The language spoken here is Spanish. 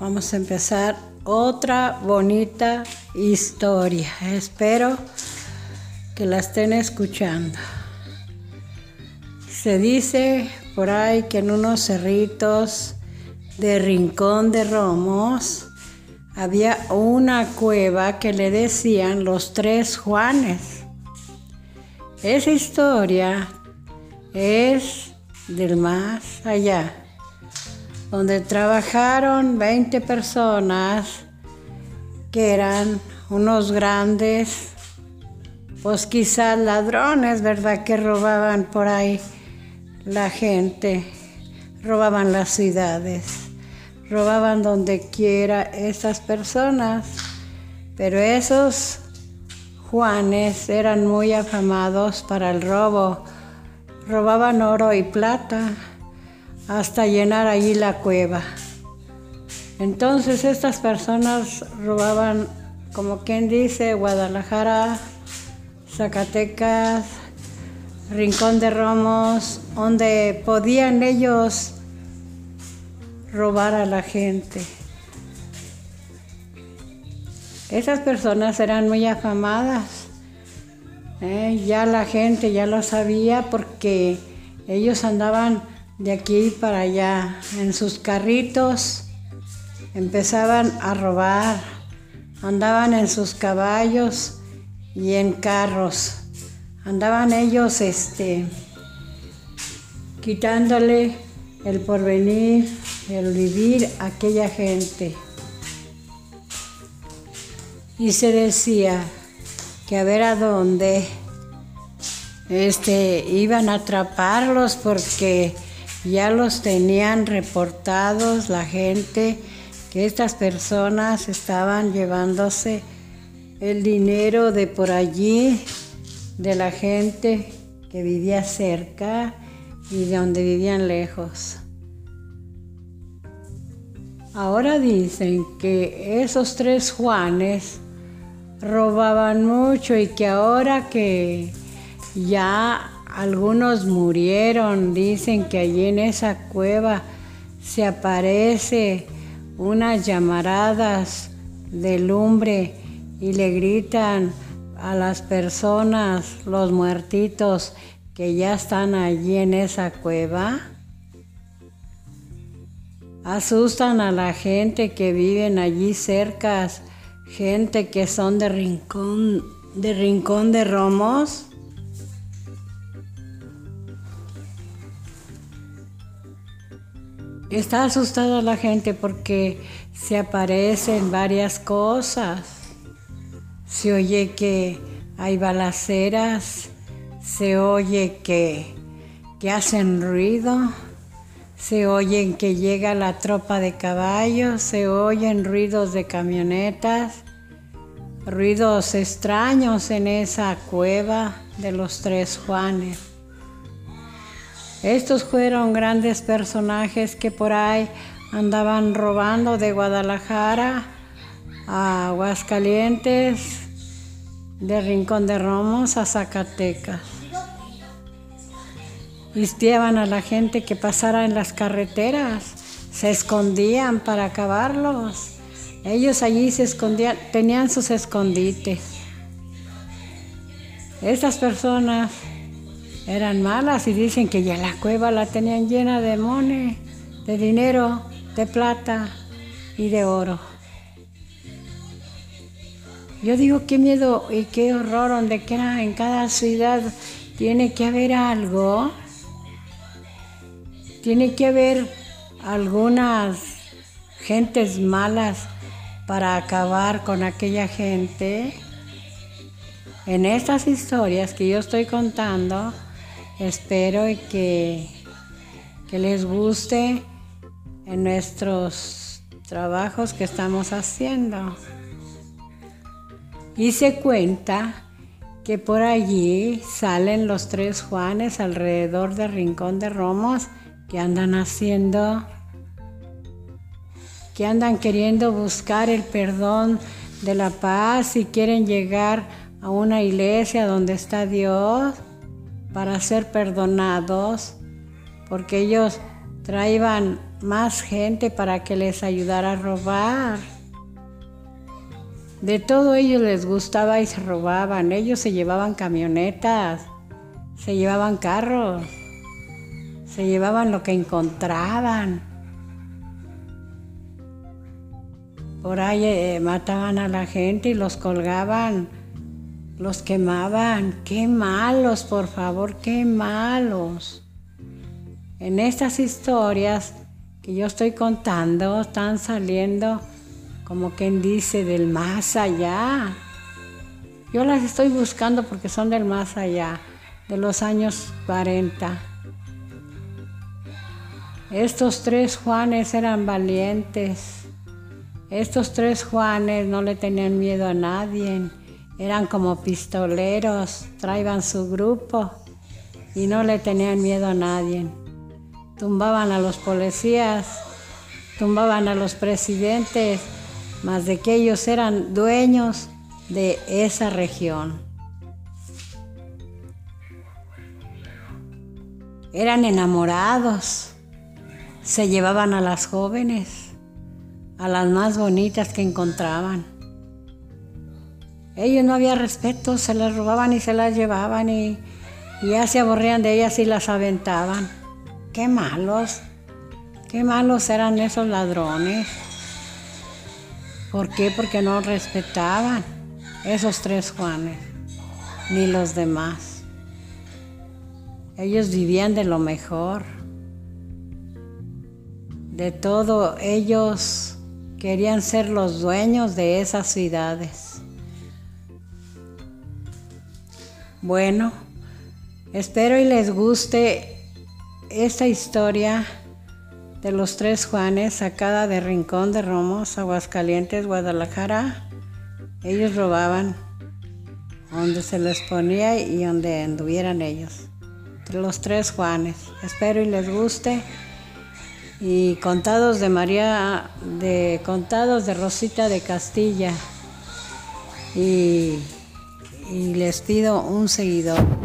vamos a empezar otra bonita historia. Espero que la estén escuchando. Se dice por ahí que en unos cerritos de Rincón de Romos había una cueva que le decían los tres Juanes. Esa historia es del más allá, donde trabajaron 20 personas que eran unos grandes, pues quizás ladrones, ¿verdad? Que robaban por ahí la gente, robaban las ciudades, robaban donde quiera esas personas, pero esos Juanes eran muy afamados para el robo. Robaban oro y plata hasta llenar allí la cueva. Entonces estas personas robaban, como quien dice, Guadalajara, Zacatecas, Rincón de Romos, donde podían ellos robar a la gente. Esas personas eran muy afamadas eh, ya la gente ya lo sabía porque ellos andaban de aquí para allá en sus carritos, empezaban a robar, andaban en sus caballos y en carros, andaban ellos este, quitándole el porvenir, el vivir a aquella gente. Y se decía, que a ver a dónde este, iban a atraparlos porque ya los tenían reportados la gente que estas personas estaban llevándose el dinero de por allí, de la gente que vivía cerca y de donde vivían lejos. Ahora dicen que esos tres Juanes robaban mucho y que ahora que ya algunos murieron, dicen que allí en esa cueva se aparece unas llamaradas de lumbre y le gritan a las personas, los muertitos que ya están allí en esa cueva. Asustan a la gente que viven allí cerca gente que son de rincón, de rincón de Romos. Está asustada la gente porque se aparecen varias cosas. Se oye que hay balaceras, se oye que, que hacen ruido, se oyen que llega la tropa de caballos, se oyen ruidos de camionetas, ruidos extraños en esa cueva de los tres Juanes. Estos fueron grandes personajes que por ahí andaban robando de Guadalajara a Aguascalientes, de Rincón de Romos a Zacatecas. Vistiaban a la gente que pasara en las carreteras, se escondían para acabarlos. Ellos allí se escondían, tenían sus escondites. Estas personas eran malas y dicen que ya la cueva la tenían llena de mone, de dinero, de plata y de oro. Yo digo qué miedo y qué horror donde quiera en cada ciudad tiene que haber algo. Tiene que haber algunas gentes malas para acabar con aquella gente. En estas historias que yo estoy contando, espero que, que les guste en nuestros trabajos que estamos haciendo. Y se cuenta que por allí salen los tres Juanes alrededor del Rincón de Romos que andan haciendo que andan queriendo buscar el perdón de la paz y quieren llegar a una iglesia donde está Dios para ser perdonados, porque ellos traían más gente para que les ayudara a robar. De todo ellos les gustaba y se robaban. Ellos se llevaban camionetas, se llevaban carros, se llevaban lo que encontraban. Por ahí eh, mataban a la gente y los colgaban, los quemaban. Qué malos, por favor, qué malos. En estas historias que yo estoy contando están saliendo como quien dice, del más allá. Yo las estoy buscando porque son del más allá, de los años 40. Estos tres Juanes eran valientes. Estos tres Juanes no le tenían miedo a nadie. Eran como pistoleros, traían su grupo y no le tenían miedo a nadie. Tumbaban a los policías, tumbaban a los presidentes, más de que ellos eran dueños de esa región. Eran enamorados, se llevaban a las jóvenes, a las más bonitas que encontraban. Ellos no había respeto, se las robaban y se las llevaban y, ya se aburrían de ellas y las aventaban. Qué malos, qué malos eran esos ladrones. ¿Por qué? Porque no respetaban esos tres Juanes, ni los demás. Ellos vivían de lo mejor. De todo, ellos querían ser los dueños de esas ciudades. Bueno, espero y les guste esta historia de los tres Juanes, sacada de Rincón de Romos, Aguascalientes, Guadalajara. Ellos robaban donde se les ponía y donde anduvieran ellos. Los tres Juanes. Espero y les guste. Y contados de María, de contados de Rosita de Castilla. Y, y les pido un seguidor.